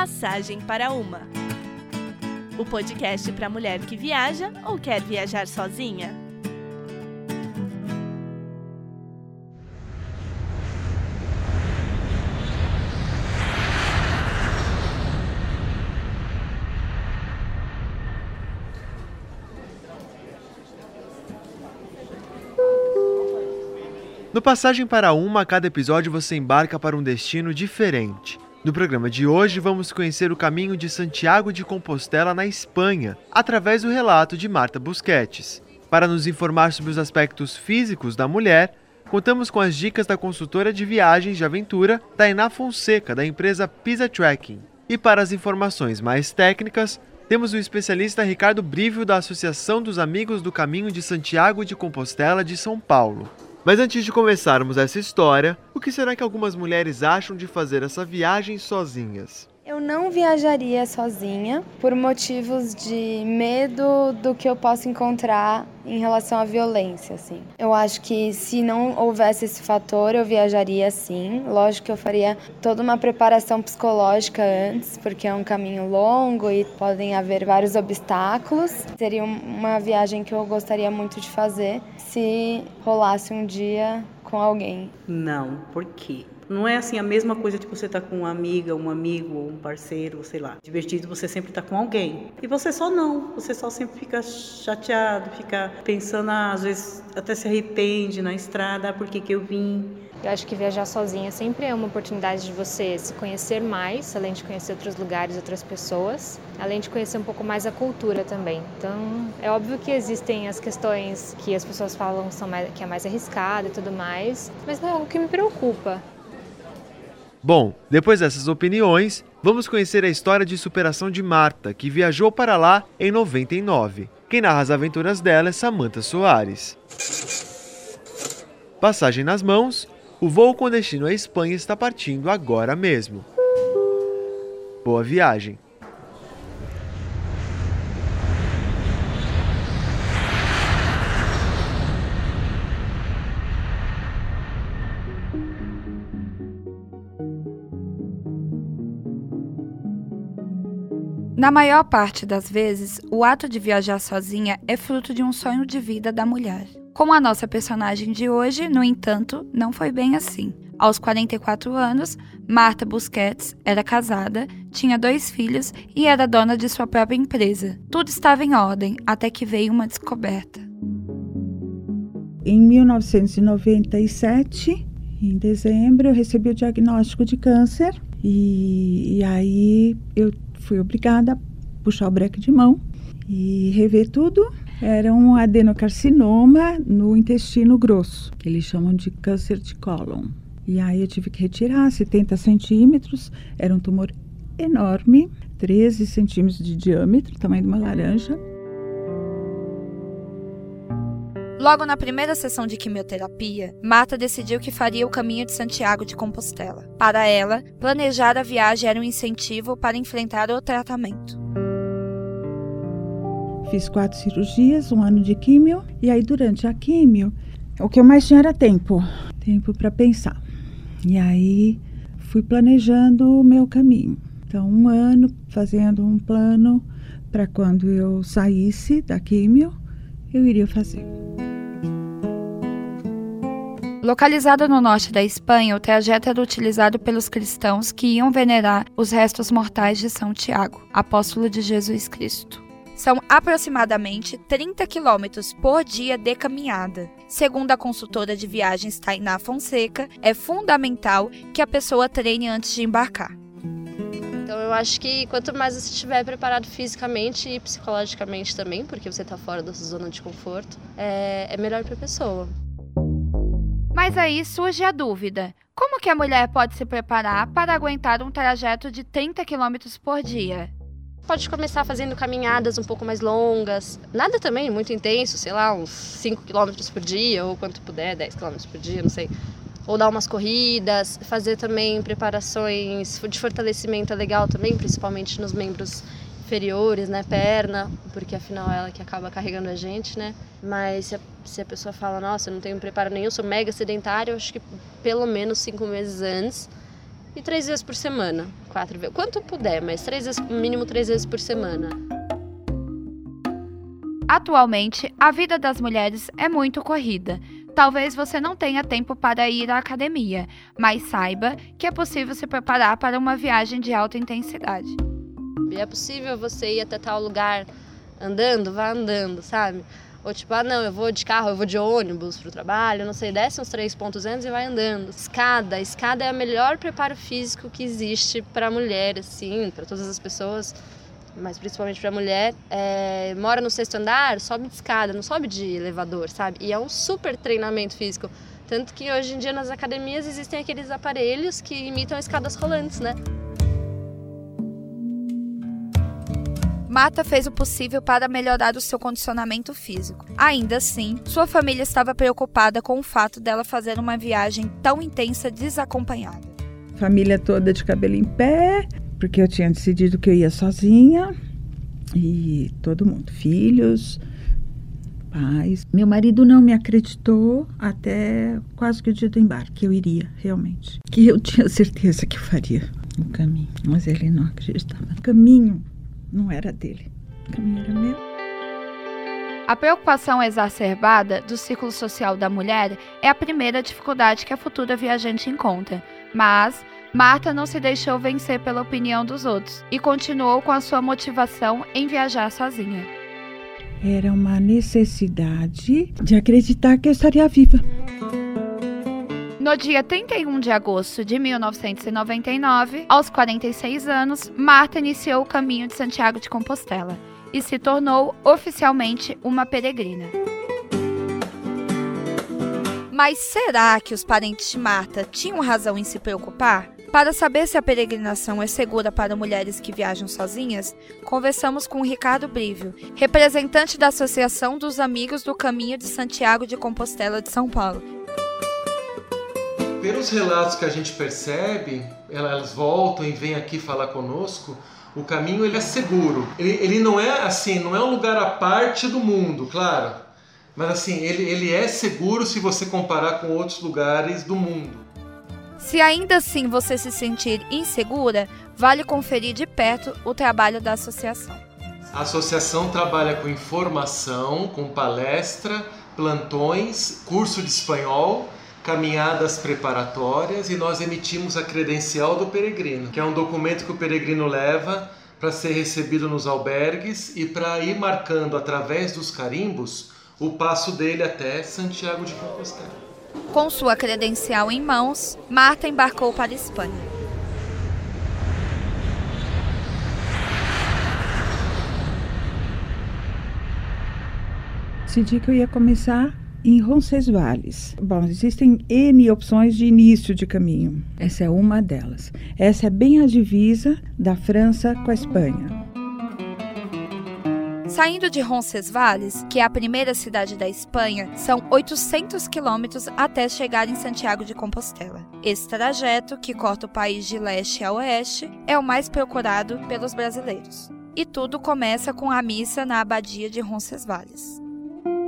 Passagem para uma. O podcast para mulher que viaja ou quer viajar sozinha. No Passagem para Uma, a cada episódio você embarca para um destino diferente. No programa de hoje, vamos conhecer o caminho de Santiago de Compostela na Espanha, através do relato de Marta Busquets. Para nos informar sobre os aspectos físicos da mulher, contamos com as dicas da consultora de viagens de aventura Tainá Fonseca, da empresa Pisa Tracking. E para as informações mais técnicas, temos o especialista Ricardo Brívio, da Associação dos Amigos do Caminho de Santiago de Compostela de São Paulo. Mas antes de começarmos essa história, o que será que algumas mulheres acham de fazer essa viagem sozinhas? Eu não viajaria sozinha por motivos de medo do que eu possa encontrar em relação à violência, assim. Eu acho que se não houvesse esse fator, eu viajaria sim. Lógico que eu faria toda uma preparação psicológica antes, porque é um caminho longo e podem haver vários obstáculos. Seria uma viagem que eu gostaria muito de fazer se rolasse um dia com alguém. Não, por quê? Não é assim a mesma coisa de você estar tá com uma amiga, um amigo um parceiro, sei lá. Divertido você sempre estar tá com alguém. E você só não. Você só sempre fica chateado, fica pensando, ah, às vezes até se arrepende na estrada, ah, por que, que eu vim? Eu acho que viajar sozinha sempre é uma oportunidade de você se conhecer mais, além de conhecer outros lugares, outras pessoas, além de conhecer um pouco mais a cultura também. Então, é óbvio que existem as questões que as pessoas falam são mais, que é mais arriscado e tudo mais, mas não é algo que me preocupa. Bom, depois dessas opiniões, vamos conhecer a história de superação de Marta, que viajou para lá em 99. Quem narra as aventuras dela é Samantha Soares. Passagem nas mãos, o voo com destino à Espanha está partindo agora mesmo. Boa viagem! Na maior parte das vezes, o ato de viajar sozinha é fruto de um sonho de vida da mulher. Com a nossa personagem de hoje, no entanto, não foi bem assim. Aos 44 anos, Marta Busquets era casada, tinha dois filhos e era dona de sua própria empresa. Tudo estava em ordem até que veio uma descoberta. Em 1997, em dezembro, eu recebi o diagnóstico de câncer e, e aí eu fui obrigada a puxar o breque de mão e rever tudo. Era um adenocarcinoma no intestino grosso, que eles chamam de câncer de cólon. E aí eu tive que retirar 70 centímetros, era um tumor enorme, 13 centímetros de diâmetro, tamanho de uma laranja. Logo na primeira sessão de quimioterapia, Marta decidiu que faria o caminho de Santiago de Compostela. Para ela, planejar a viagem era um incentivo para enfrentar o tratamento. Fiz quatro cirurgias, um ano de químio, e aí durante a químio, o que eu mais tinha era tempo, tempo para pensar. E aí fui planejando o meu caminho. Então, um ano fazendo um plano para quando eu saísse da químio, eu iria fazer. Localizado no norte da Espanha, o trajeto era utilizado pelos cristãos que iam venerar os restos mortais de São Tiago, apóstolo de Jesus Cristo. São aproximadamente 30 quilômetros por dia de caminhada. Segundo a consultora de viagens Tainá Fonseca, é fundamental que a pessoa treine antes de embarcar. Então eu acho que quanto mais você estiver preparado fisicamente e psicologicamente também, porque você está fora da sua zona de conforto, é, é melhor para a pessoa. Mas aí surge a dúvida: como que a mulher pode se preparar para aguentar um trajeto de 30 km por dia? Pode começar fazendo caminhadas um pouco mais longas, nada também muito intenso, sei lá, uns 5 km por dia ou quanto puder, 10 km por dia, não sei. Ou dar umas corridas, fazer também preparações de fortalecimento é legal também, principalmente nos membros inferiores, né, perna, porque afinal é ela que acaba carregando a gente, né? Mas se a, se a pessoa fala, nossa, eu não tenho preparo nenhum, sou mega sedentário, acho que pelo menos cinco meses antes. e três vezes por semana. Quatro vezes, quanto puder, mas três vezes, mínimo três vezes por semana. Atualmente, a vida das mulheres é muito corrida. Talvez você não tenha tempo para ir à academia, mas saiba que é possível se preparar para uma viagem de alta intensidade. É possível você ir até tal lugar andando, vá andando, sabe? Ou tipo, ah não, eu vou de carro, eu vou de ônibus pro trabalho, não sei, desce uns três pontos antes e vai andando. Escada, escada é o melhor preparo físico que existe para mulher, assim, para todas as pessoas, mas principalmente para mulher. É, mora no sexto andar, sobe de escada, não sobe de elevador, sabe? E é um super treinamento físico. Tanto que hoje em dia nas academias existem aqueles aparelhos que imitam escadas rolantes, né? Marta fez o possível para melhorar o seu condicionamento físico. Ainda assim, sua família estava preocupada com o fato dela fazer uma viagem tão intensa desacompanhada. Família toda de cabelo em pé, porque eu tinha decidido que eu ia sozinha. E todo mundo, filhos, pais. Meu marido não me acreditou até quase que o dia do embarque, que eu iria, realmente. Que eu tinha certeza que eu faria o caminho, mas ele não acreditava. O caminho não era dele, o caminho era meu. A preocupação exacerbada do círculo social da mulher é a primeira dificuldade que a futura viajante encontra, mas Marta não se deixou vencer pela opinião dos outros e continuou com a sua motivação em viajar sozinha. Era uma necessidade de acreditar que eu estaria viva. No dia 31 de agosto de 1999, aos 46 anos, Marta iniciou o caminho de Santiago de Compostela e se tornou oficialmente uma peregrina. Mas será que os parentes de Marta tinham razão em se preocupar? Para saber se a peregrinação é segura para mulheres que viajam sozinhas, conversamos com Ricardo Brívio, representante da Associação dos Amigos do Caminho de Santiago de Compostela de São Paulo, pelos relatos que a gente percebe, elas voltam e vêm aqui falar conosco, o caminho ele é seguro. Ele, ele não é assim, não é um lugar à parte do mundo, claro. Mas assim, ele, ele é seguro se você comparar com outros lugares do mundo. Se ainda assim você se sentir insegura, vale conferir de perto o trabalho da associação. A associação trabalha com informação, com palestra, plantões, curso de espanhol caminhadas preparatórias e nós emitimos a credencial do peregrino, que é um documento que o peregrino leva para ser recebido nos albergues e para ir marcando através dos carimbos o passo dele até Santiago de Compostela. Com sua credencial em mãos, Marta embarcou para a Espanha. Decidi que eu ia começar em Roncesvalles. Bom, existem N opções de início de caminho. Essa é uma delas. Essa é bem a divisa da França com a Espanha. Saindo de Roncesvalles, que é a primeira cidade da Espanha, são 800 quilômetros até chegar em Santiago de Compostela. Esse trajeto, que corta o país de leste a oeste, é o mais procurado pelos brasileiros. E tudo começa com a missa na abadia de Roncesvalles.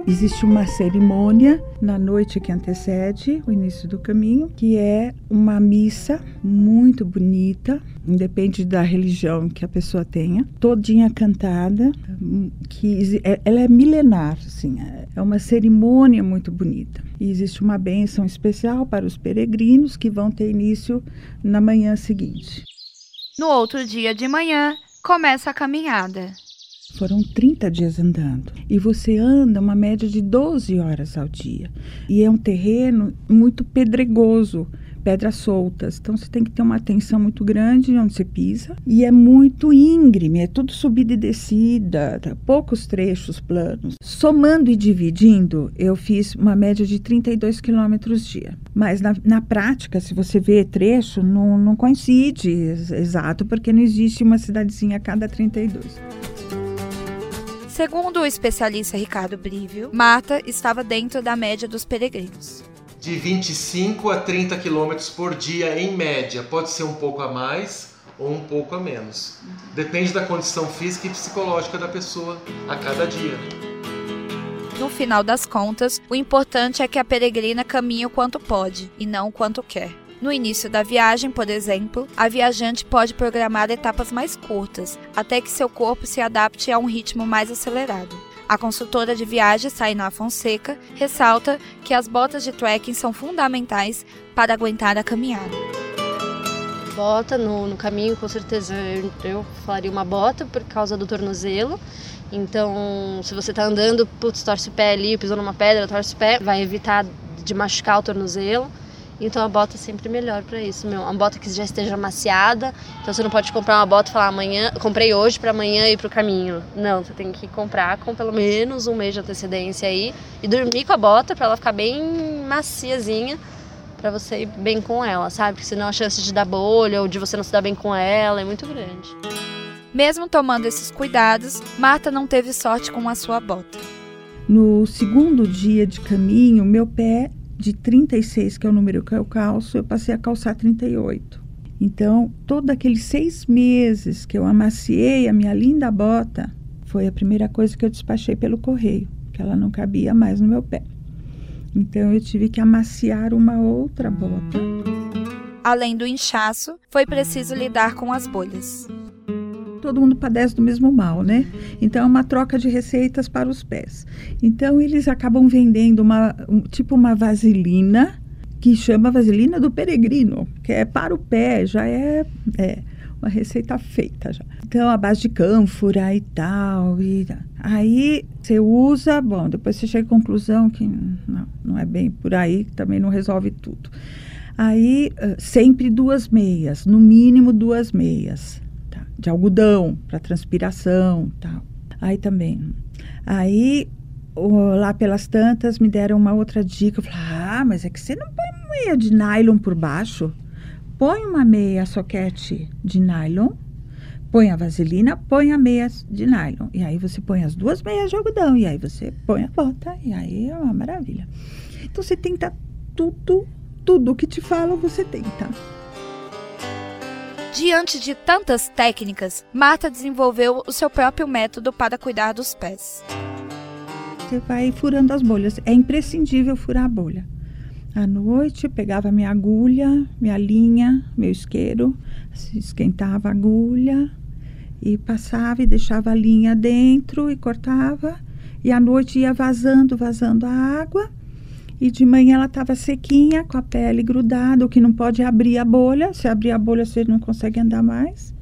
Existe uma cerimônia na noite que antecede o início do caminho, que é uma missa muito bonita, independe da religião que a pessoa tenha, todinha cantada, que é, ela é milenar, assim, é uma cerimônia muito bonita. E existe uma bênção especial para os peregrinos que vão ter início na manhã seguinte. No outro dia de manhã, começa a caminhada. Foram 30 dias andando. E você anda uma média de 12 horas ao dia. E é um terreno muito pedregoso, pedras soltas. Então você tem que ter uma atenção muito grande onde você pisa. E é muito íngreme, é tudo subida e descida, tá? poucos trechos planos. Somando e dividindo, eu fiz uma média de 32 quilômetros dia. Mas na, na prática, se você vê trecho, não, não coincide exato, porque não existe uma cidadezinha a cada 32. Segundo o especialista Ricardo Brívio, Marta estava dentro da média dos peregrinos. De 25 a 30 quilômetros por dia em média, pode ser um pouco a mais ou um pouco a menos. Depende da condição física e psicológica da pessoa a cada dia. No final das contas, o importante é que a peregrina caminhe o quanto pode e não o quanto quer. No início da viagem, por exemplo, a viajante pode programar etapas mais curtas, até que seu corpo se adapte a um ritmo mais acelerado. A consultora de viagens, Sainá Fonseca, ressalta que as botas de trekking são fundamentais para aguentar a caminhada. Bota no, no caminho, com certeza eu faria uma bota por causa do tornozelo. Então, se você está andando, putz, torce o pé ali, pisou numa pedra, torce o pé, vai evitar de machucar o tornozelo. Então a bota é sempre melhor para isso, meu. Uma bota que já esteja maciada. Então você não pode comprar uma bota e falar amanhã, comprei hoje para amanhã ir pro caminho. Não, você tem que comprar com pelo menos um mês de antecedência aí e dormir com a bota para ela ficar bem maciazinha para você ir bem com ela, sabe? Porque senão a chance de dar bolha ou de você não se dar bem com ela é muito grande. Mesmo tomando esses cuidados, Marta não teve sorte com a sua bota. No segundo dia de caminho, meu pé de 36, que é o número que eu calço, eu passei a calçar 38. Então, todos aqueles seis meses que eu amaciei a minha linda bota, foi a primeira coisa que eu despachei pelo correio, que ela não cabia mais no meu pé. Então, eu tive que amaciar uma outra bota. Além do inchaço, foi preciso lidar com as bolhas todo mundo padece do mesmo mal, né? Então é uma troca de receitas para os pés. Então eles acabam vendendo uma um, tipo uma vaselina que chama vaselina do peregrino, que é para o pé, já é, é uma receita feita já. Então a base de cânfora e tal e aí você usa, bom, depois você chega à conclusão que não, não é bem por aí, também não resolve tudo. Aí sempre duas meias, no mínimo duas meias de algodão para transpiração, tal. Aí também. Aí lá pelas tantas me deram uma outra dica. Eu falei: "Ah, mas é que você não põe meia de nylon por baixo. Põe uma meia soquete de nylon, põe a vaselina, põe a meia de nylon. E aí você põe as duas meias de algodão e aí você põe a bota e aí é uma maravilha. Então você tenta tudo, tudo que te falam, você tenta. Diante de tantas técnicas, Marta desenvolveu o seu próprio método para cuidar dos pés. Você vai furando as bolhas. É imprescindível furar a bolha. À noite, pegava minha agulha, minha linha, meu isqueiro, esquentava a agulha e passava e deixava a linha dentro e cortava. E à noite ia vazando, vazando a água e de manhã ela estava sequinha, com a pele grudada, o que não pode abrir a bolha. Se abrir a bolha, você não consegue andar mais.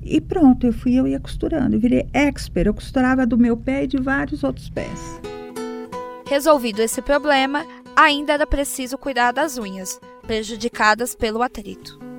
E pronto, eu fui, eu ia costurando. Eu virei expert, eu costurava do meu pé e de vários outros pés. Resolvido esse problema, ainda era preciso cuidar das unhas, prejudicadas pelo atrito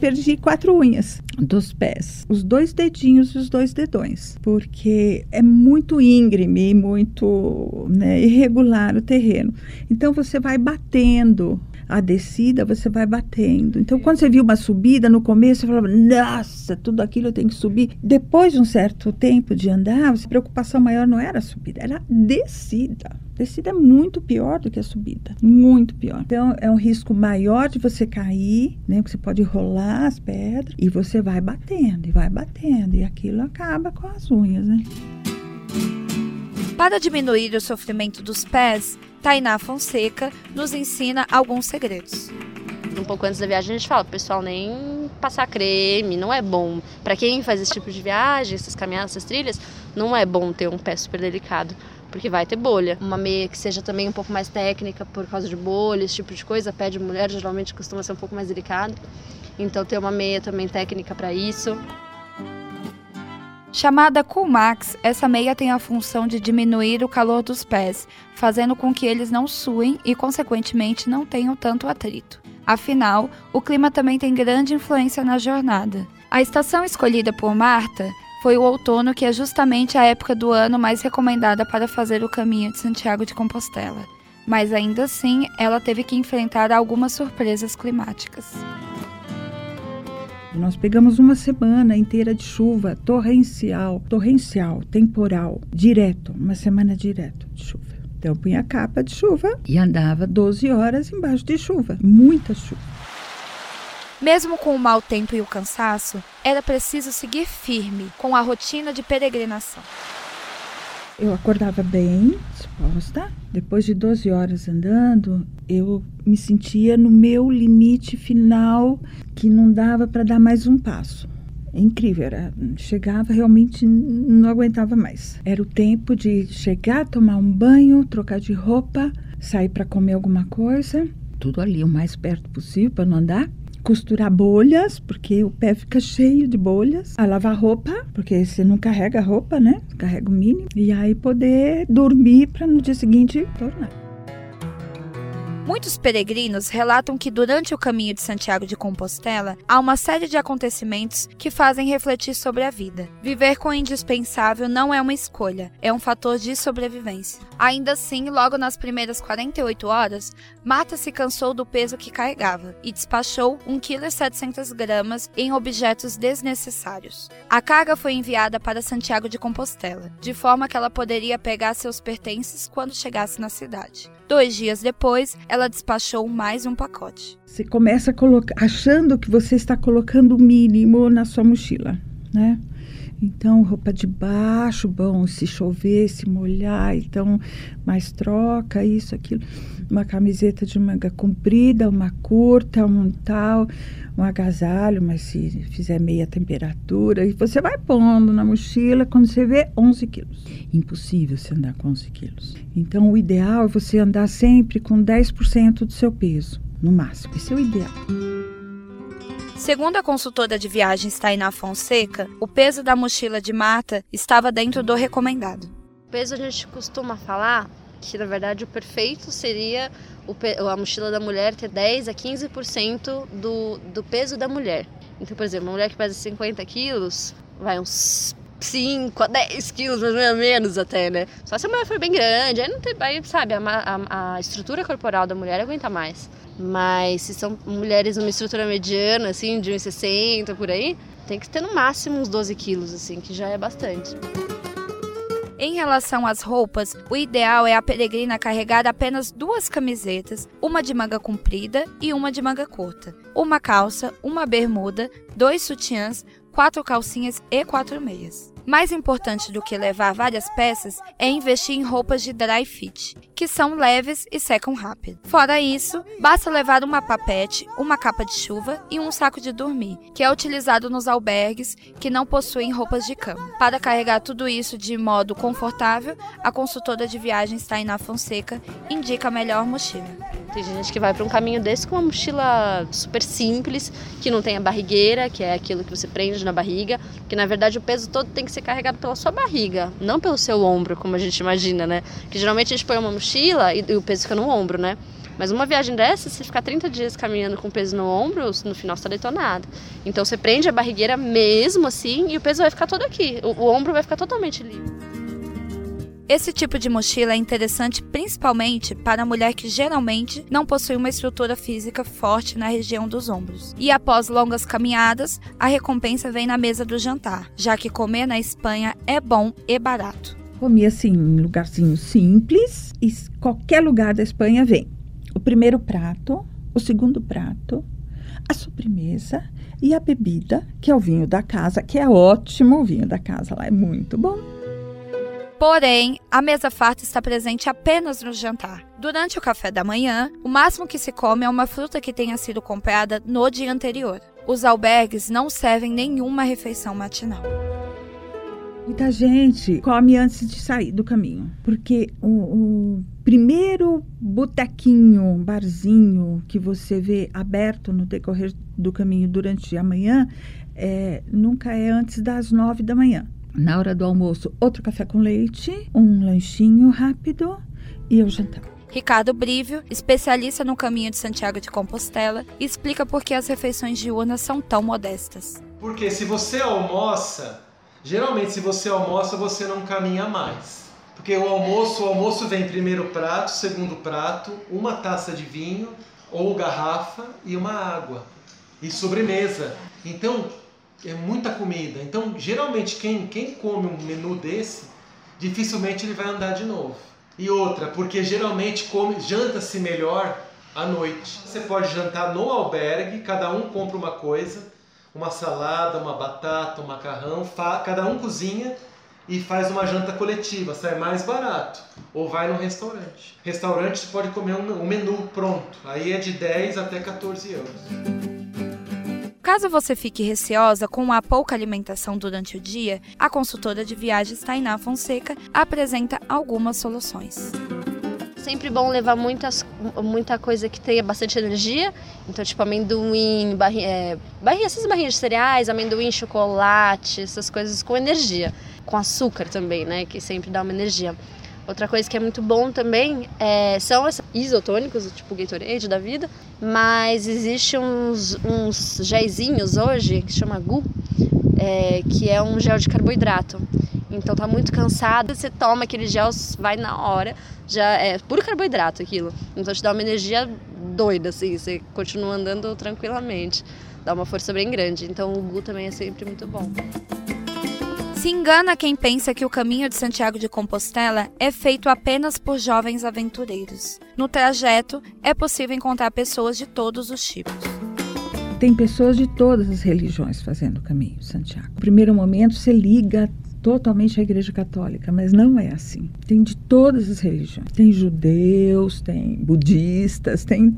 perdi quatro unhas dos pés, os dois dedinhos e os dois dedões, porque é muito íngreme, muito né, irregular o terreno. Então você vai batendo a descida, você vai batendo. Então, quando você viu uma subida no começo, você falava, nossa, tudo aquilo eu tenho que subir. Depois de um certo tempo de andar, a preocupação maior não era a subida, era a descida. Descida é muito pior do que a subida, muito pior. Então, é um risco maior de você cair, né? Porque você pode rolar as pedras e você vai batendo e vai batendo e aquilo acaba com as unhas, né? Para diminuir o sofrimento dos pés, Tainá Fonseca nos ensina alguns segredos. Um pouco antes da viagem a gente fala, pessoal, nem passar creme, não é bom. Para quem faz esse tipo de viagem, essas caminhadas, essas trilhas, não é bom ter um pé super delicado, porque vai ter bolha. Uma meia que seja também um pouco mais técnica por causa de bolha, esse tipo de coisa, pé de mulher geralmente costuma ser um pouco mais delicado. Então ter uma meia também técnica para isso. Chamada Coolmax, essa meia tem a função de diminuir o calor dos pés, fazendo com que eles não suem e, consequentemente, não tenham tanto atrito. Afinal, o clima também tem grande influência na jornada. A estação escolhida por Marta foi o outono, que é justamente a época do ano mais recomendada para fazer o caminho de Santiago de Compostela. Mas ainda assim, ela teve que enfrentar algumas surpresas climáticas. Nós pegamos uma semana inteira de chuva torrencial, torrencial, temporal, direto, uma semana direto de chuva. Então eu punha capa de chuva e andava 12 horas embaixo de chuva, muita chuva. Mesmo com o mau tempo e o cansaço, era preciso seguir firme com a rotina de peregrinação. Eu acordava bem, disposta. Depois de 12 horas andando, eu me sentia no meu limite final, que não dava para dar mais um passo. É incrível, era, chegava realmente não aguentava mais. Era o tempo de chegar, tomar um banho, trocar de roupa, sair para comer alguma coisa, tudo ali o mais perto possível para não andar costurar bolhas, porque o pé fica cheio de bolhas, a lavar roupa, porque você não carrega roupa, né? Carrega o mínimo, e aí poder dormir para no dia seguinte tornar. Muitos peregrinos relatam que durante o caminho de Santiago de Compostela há uma série de acontecimentos que fazem refletir sobre a vida. Viver com o indispensável não é uma escolha, é um fator de sobrevivência. Ainda assim, logo nas primeiras 48 horas, Marta se cansou do peso que carregava e despachou 1,7 kg em objetos desnecessários. A carga foi enviada para Santiago de Compostela, de forma que ela poderia pegar seus pertences quando chegasse na cidade. Dois dias depois, ela despachou mais um pacote. Você começa achando que você está colocando o mínimo na sua mochila, né? Então, roupa de baixo, bom, se chover, se molhar, então, mais troca, isso, aquilo. Uma camiseta de manga comprida, uma curta, um tal, um agasalho, mas se fizer meia temperatura, e você vai pondo na mochila, quando você vê, 11 quilos. Impossível você andar com 11 quilos. Então, o ideal é você andar sempre com 10% do seu peso, no máximo. Esse é o ideal. Segundo a consultora de viagens Tainá Fonseca, o peso da mochila de Marta estava dentro do recomendado. O peso a gente costuma falar que na verdade o perfeito seria a mochila da mulher ter 10 a 15% do, do peso da mulher. Então, por exemplo, uma mulher que pesa 50 quilos, vai uns 5 a 10 quilos, mais ou menos até, né? Só se a mulher for bem grande, aí não tem, aí, sabe, a, a, a estrutura corporal da mulher aguenta mais. Mas se são mulheres numa estrutura mediana, assim, de 1,60 por aí, tem que ter no máximo uns 12 quilos, assim, que já é bastante. Em relação às roupas, o ideal é a peregrina carregar apenas duas camisetas, uma de manga comprida e uma de manga curta, uma calça, uma bermuda, dois sutiãs, quatro calcinhas e quatro meias. Mais importante do que levar várias peças é investir em roupas de dry fit, que são leves e secam rápido. Fora isso, basta levar uma papete, uma capa de chuva e um saco de dormir, que é utilizado nos albergues que não possuem roupas de cama. Para carregar tudo isso de modo confortável, a consultora de viagens Tainá Fonseca indica a melhor mochila. Tem gente que vai para um caminho desse com uma mochila super simples, que não tem a barrigueira, que é aquilo que você prende na barriga, que na verdade o peso todo tem que ser carregado pela sua barriga, não pelo seu ombro, como a gente imagina, né? Que geralmente a gente põe uma mochila e, e o peso fica no ombro, né? Mas uma viagem dessa, se ficar 30 dias caminhando com peso no ombro, no final está detonado. Então você prende a barrigueira mesmo assim e o peso vai ficar todo aqui. O, o ombro vai ficar totalmente livre. Esse tipo de mochila é interessante principalmente para a mulher que geralmente não possui uma estrutura física forte na região dos ombros. E após longas caminhadas, a recompensa vem na mesa do jantar, já que comer na Espanha é bom e barato. Comi assim, em lugarzinho simples e qualquer lugar da Espanha vem. O primeiro prato, o segundo prato, a sobremesa e a bebida, que é o vinho da casa, que é ótimo. O vinho da casa lá é muito bom. Porém, a mesa farta está presente apenas no jantar. Durante o café da manhã, o máximo que se come é uma fruta que tenha sido comprada no dia anterior. Os albergues não servem nenhuma refeição matinal. Muita gente come antes de sair do caminho, porque o, o primeiro botequinho, barzinho que você vê aberto no decorrer do caminho durante a manhã, é, nunca é antes das nove da manhã. Na hora do almoço, outro café com leite, um lanchinho rápido e o jantar. Ricardo Brívio, especialista no caminho de Santiago de Compostela, explica por que as refeições diurnas são tão modestas. Porque se você almoça Geralmente, se você almoça, você não caminha mais. Porque o almoço, o almoço vem primeiro prato, segundo prato, uma taça de vinho ou garrafa e uma água. E sobremesa. Então, é muita comida. Então, geralmente, quem, quem come um menu desse, dificilmente ele vai andar de novo. E outra, porque geralmente come, janta-se melhor à noite. Você pode jantar no albergue, cada um compra uma coisa uma salada, uma batata, um macarrão, cada um cozinha e faz uma janta coletiva, sai mais barato. Ou vai no restaurante. Restaurante você pode comer um, um menu pronto, aí é de 10 até 14 euros. Caso você fique receosa com a pouca alimentação durante o dia, a consultora de viagens Tainá Fonseca apresenta algumas soluções. Sempre bom levar muitas, muita coisa que tenha bastante energia. Então, tipo amendoim, barri, é, barrinha, essas barrinhas de cereais, amendoim, chocolate, essas coisas com energia. Com açúcar também, né? Que sempre dá uma energia. Outra coisa que é muito bom também é, são esses isotônicos, tipo Gatorade da vida, mas existe uns, uns géisinhos hoje que chama GU, é, que é um gel de carboidrato. Então tá muito cansado, você toma aquele gel, vai na hora, já é puro carboidrato aquilo. Então te dá uma energia doida, assim, você continua andando tranquilamente. Dá uma força bem grande. Então o GU também é sempre muito bom. Se engana quem pensa que o caminho de Santiago de Compostela é feito apenas por jovens aventureiros. No trajeto, é possível encontrar pessoas de todos os tipos. Tem pessoas de todas as religiões fazendo o caminho de Santiago. No primeiro momento, você liga totalmente à Igreja Católica, mas não é assim. Tem de todas as religiões. Tem judeus, tem budistas, tem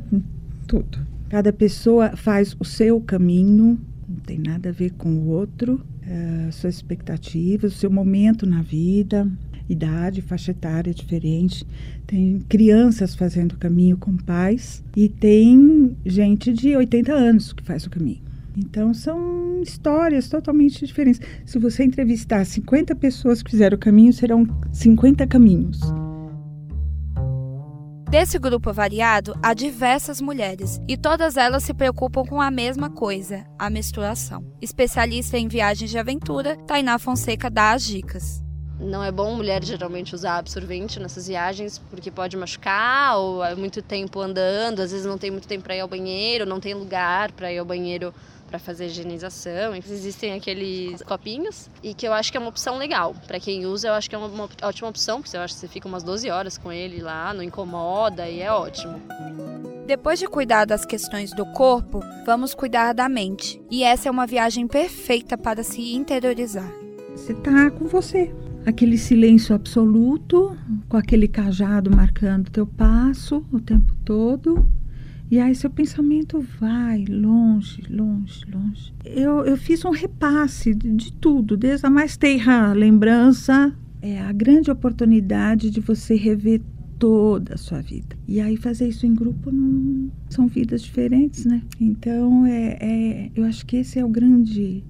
tudo. Cada pessoa faz o seu caminho, não tem nada a ver com o outro uh, suas expectativas, o seu momento na vida, idade, faixa etária diferente. Tem crianças fazendo o caminho com pais e tem gente de 80 anos que faz o caminho. Então são histórias totalmente diferentes. Se você entrevistar 50 pessoas que fizeram o caminho, serão 50 caminhos. Desse grupo variado, há diversas mulheres e todas elas se preocupam com a mesma coisa, a menstruação. Especialista em viagens de aventura, Tainá Fonseca dá as dicas. Não é bom mulher geralmente usar absorvente nessas viagens porque pode machucar ou é muito tempo andando, às vezes não tem muito tempo para ir ao banheiro, não tem lugar para ir ao banheiro para fazer higienização. Existem aqueles copinhos e que eu acho que é uma opção legal. Para quem usa, eu acho que é uma, uma ótima opção, porque eu acho que você fica umas 12 horas com ele lá, não incomoda e é ótimo. Depois de cuidar das questões do corpo, vamos cuidar da mente. E essa é uma viagem perfeita para se interiorizar. Você tá com você. Aquele silêncio absoluto, com aquele cajado marcando teu passo o tempo todo e aí seu pensamento vai longe, longe, longe. Eu, eu fiz um repasse de, de tudo, desde a mais terra lembrança, é a grande oportunidade de você rever toda a sua vida. E aí fazer isso em grupo não são vidas diferentes, né? Então é, é eu acho que esse é o grande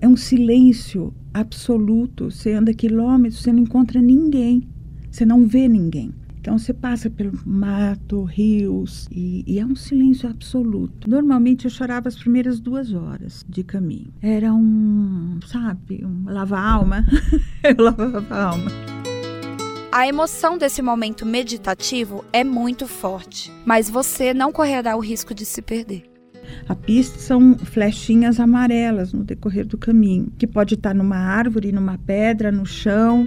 é um silêncio absoluto. Você anda quilômetros, você não encontra ninguém, você não vê ninguém. Então você passa pelo mato, rios e, e, é um silêncio absoluto. Normalmente eu chorava as primeiras duas horas de caminho. Era um, sabe, um lava-alma. eu lavava a alma. A emoção desse momento meditativo é muito forte, mas você não correrá o risco de se perder. A pista são flechinhas amarelas no decorrer do caminho, que pode estar numa árvore, numa pedra, no chão.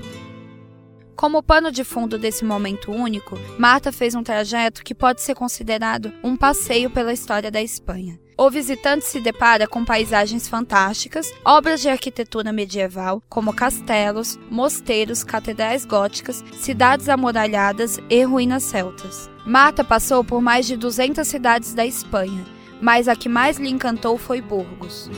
Como pano de fundo desse momento único, Marta fez um trajeto que pode ser considerado um passeio pela história da Espanha. O visitante se depara com paisagens fantásticas, obras de arquitetura medieval, como castelos, mosteiros, catedrais góticas, cidades amoralhadas e ruínas celtas. Marta passou por mais de 200 cidades da Espanha, mas a que mais lhe encantou foi Burgos.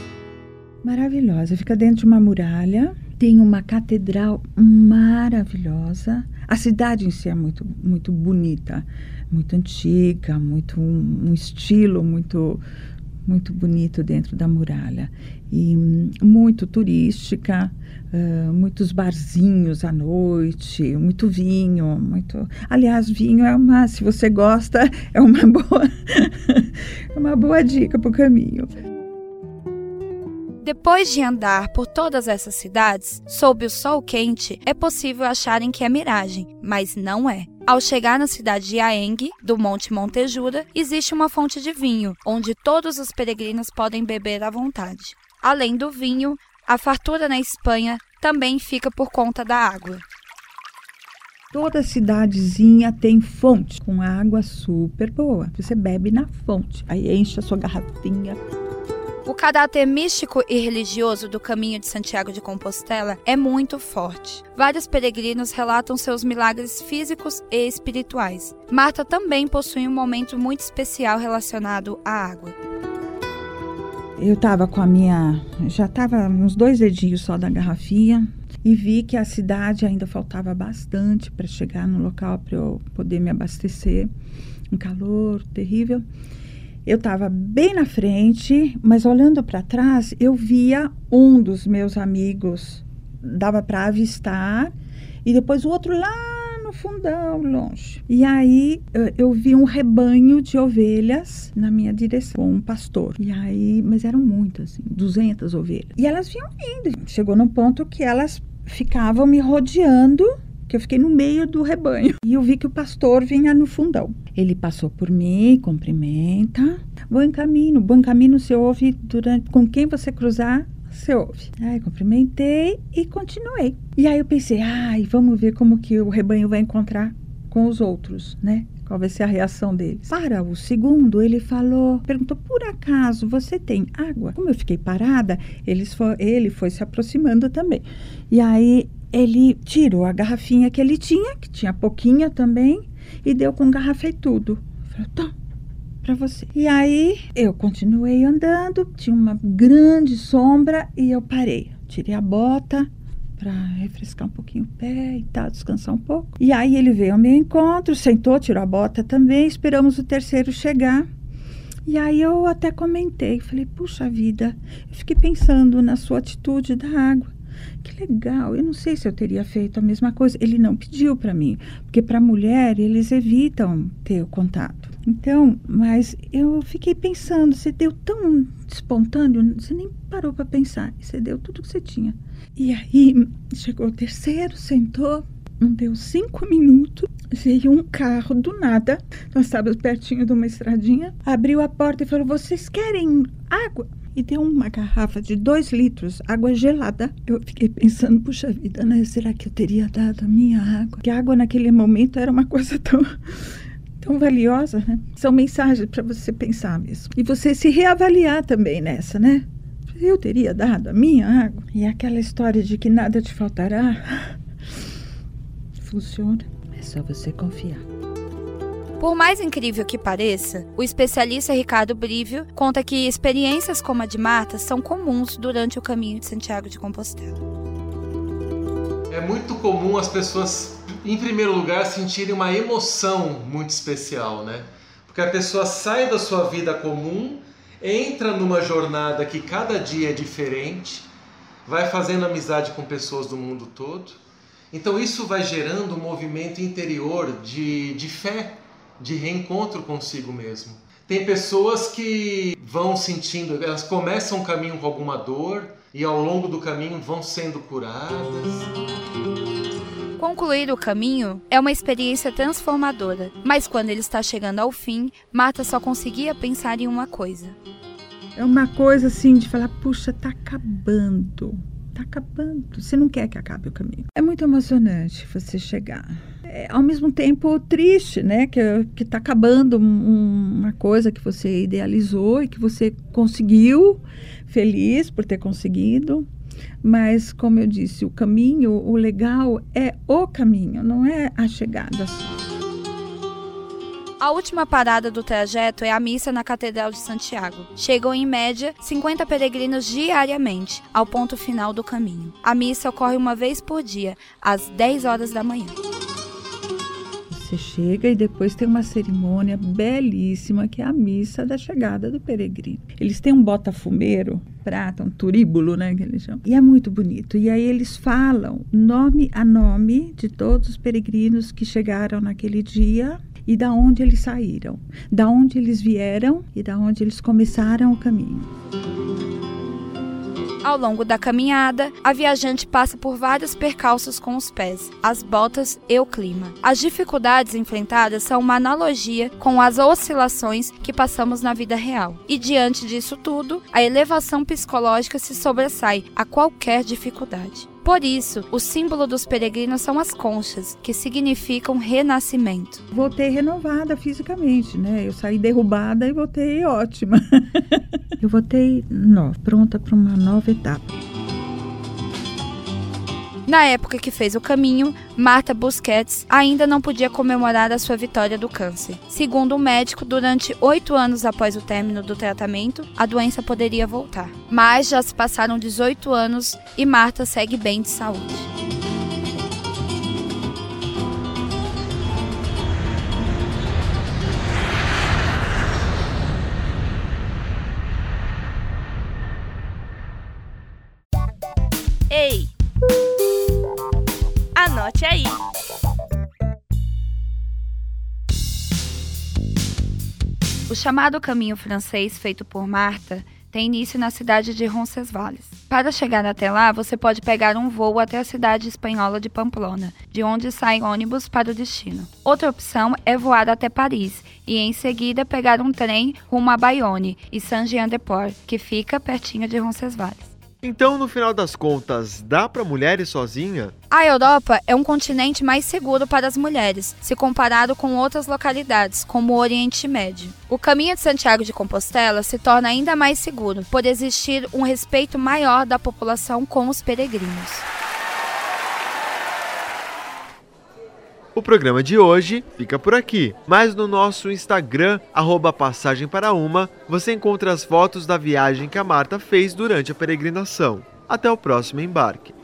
Maravilhosa, fica dentro de uma muralha, tem uma catedral maravilhosa. A cidade em si é muito, muito bonita, muito antiga, muito um, um estilo muito muito bonito dentro da muralha e muito turística, uh, muitos barzinhos à noite, muito vinho, muito. Aliás, vinho é uma, se você gosta, é uma boa, é uma boa dica para o caminho. Depois de andar por todas essas cidades, sob o sol quente, é possível acharem que é miragem, mas não é. Ao chegar na cidade de Aeng, do Monte Montejura, existe uma fonte de vinho, onde todos os peregrinos podem beber à vontade. Além do vinho, a fartura na Espanha também fica por conta da água. Toda cidadezinha tem fonte com água super boa. Você bebe na fonte, aí enche a sua garrafinha O caráter místico e religioso do caminho de Santiago de Compostela é muito forte. Vários peregrinos relatam seus milagres físicos e espirituais. Marta também possui um momento muito especial relacionado à água. Eu estava com a minha. Já estava uns dois dedinhos só da garrafinha e vi que a cidade ainda faltava bastante para chegar no local para eu poder me abastecer. Um calor terrível. Eu estava bem na frente, mas olhando para trás, eu via um dos meus amigos, dava para avistar, e depois o outro lá no fundão, longe. E aí eu, eu, vi um rebanho de ovelhas na minha direção, um pastor. E aí, mas eram muitas, assim, 200 ovelhas. E elas vinham indo. Chegou num ponto que elas ficavam me rodeando que eu fiquei no meio do rebanho. E eu vi que o pastor vinha no fundão. Ele passou por mim, cumprimenta. Bom caminho, bom caminho você ouve durante com quem você cruzar, você ouve. Aí cumprimentei e continuei. E aí eu pensei, ai, vamos ver como que o rebanho vai encontrar com os outros, né? Qual vai ser a reação deles? Para o segundo, ele falou, perguntou: por acaso você tem água? Como eu fiquei parada, eles foi, ele foi se aproximando também. E aí ele tirou a garrafinha que ele tinha, que tinha pouquinha também, e deu com garrafa e tudo. Falei, tá, para você. E aí eu continuei andando, tinha uma grande sombra e eu parei. Tirei a bota para refrescar um pouquinho o pé e tal, descansar um pouco. E aí ele veio ao meu encontro, sentou, tirou a bota também, esperamos o terceiro chegar. E aí eu até comentei, falei, puxa vida, eu fiquei pensando na sua atitude da água que legal. Eu não sei se eu teria feito a mesma coisa. Ele não pediu para mim, porque para mulher eles evitam ter o contato. Então, mas eu fiquei pensando, você deu tão espontâneo, você nem parou para pensar. Você deu tudo que você tinha. E aí chegou o terceiro, sentou, não deu cinco minutos, veio um carro do nada. Nós estávamos pertinho de uma estradinha. Abriu a porta e falou: Vocês querem água? E deu uma garrafa de dois litros, água gelada. Eu fiquei pensando, puxa vida, né? Será que eu teria dado a minha água? Que a água naquele momento era uma coisa tão tão valiosa, né? São mensagens para você pensar mesmo. E você se reavaliar também nessa, né? Eu teria dado a minha água. E aquela história de que nada te faltará funciona. É só você confiar. Por mais incrível que pareça, o especialista Ricardo Brívio conta que experiências como a de Marta são comuns durante o caminho de Santiago de Compostela. É muito comum as pessoas, em primeiro lugar, sentirem uma emoção muito especial, né? Porque a pessoa sai da sua vida comum, entra numa jornada que cada dia é diferente, vai fazendo amizade com pessoas do mundo todo. Então isso vai gerando um movimento interior de, de fé, de reencontro consigo mesmo. Tem pessoas que vão sentindo, elas começam o caminho com alguma dor e ao longo do caminho vão sendo curadas. Concluir o caminho é uma experiência transformadora, mas quando ele está chegando ao fim, Marta só conseguia pensar em uma coisa. É uma coisa assim de falar, puxa, tá acabando. Tá acabando. Você não quer que acabe o caminho. É muito emocionante você chegar é, ao mesmo tempo triste, né? Que está acabando um, uma coisa que você idealizou e que você conseguiu, feliz por ter conseguido. Mas, como eu disse, o caminho, o legal é o caminho, não é a chegada só. A última parada do trajeto é a missa na Catedral de Santiago. Chegam em média 50 peregrinos diariamente ao ponto final do caminho. A missa ocorre uma vez por dia, às 10 horas da manhã. Você chega e depois tem uma cerimônia belíssima que é a missa da chegada do peregrino. Eles têm um bota-fumeiro, prata, um turíbulo, né, que eles chamam. E é muito bonito. E aí eles falam nome a nome de todos os peregrinos que chegaram naquele dia e da onde eles saíram, da onde eles vieram e da onde eles começaram o caminho. Ao longo da caminhada, a viajante passa por vários percalços com os pés, as botas e o clima. As dificuldades enfrentadas são uma analogia com as oscilações que passamos na vida real. E diante disso tudo, a elevação psicológica se sobressai a qualquer dificuldade. Por isso, o símbolo dos peregrinos são as conchas, que significam renascimento. Voltei renovada fisicamente, né? Eu saí derrubada e voltei ótima. Eu voltei nova, pronta para uma nova etapa. Na época que fez o caminho, Marta Busquets ainda não podia comemorar a sua vitória do câncer. Segundo o médico, durante oito anos após o término do tratamento, a doença poderia voltar. Mas já se passaram 18 anos e Marta segue bem de saúde. Chamado caminho francês feito por Marta tem início na cidade de Roncesvalles. Para chegar até lá, você pode pegar um voo até a cidade espanhola de Pamplona, de onde sai ônibus para o destino. Outra opção é voar até Paris e em seguida pegar um trem rumo a Bayonne e Saint-Jean-de-Port, que fica pertinho de Roncesvalles. Então, no final das contas, dá para mulher ir sozinha? A Europa é um continente mais seguro para as mulheres, se comparado com outras localidades, como o Oriente Médio. O caminho de Santiago de Compostela se torna ainda mais seguro, por existir um respeito maior da população com os peregrinos. O programa de hoje fica por aqui, mas no nosso Instagram, arroba passagem para uma, você encontra as fotos da viagem que a Marta fez durante a peregrinação. Até o próximo embarque.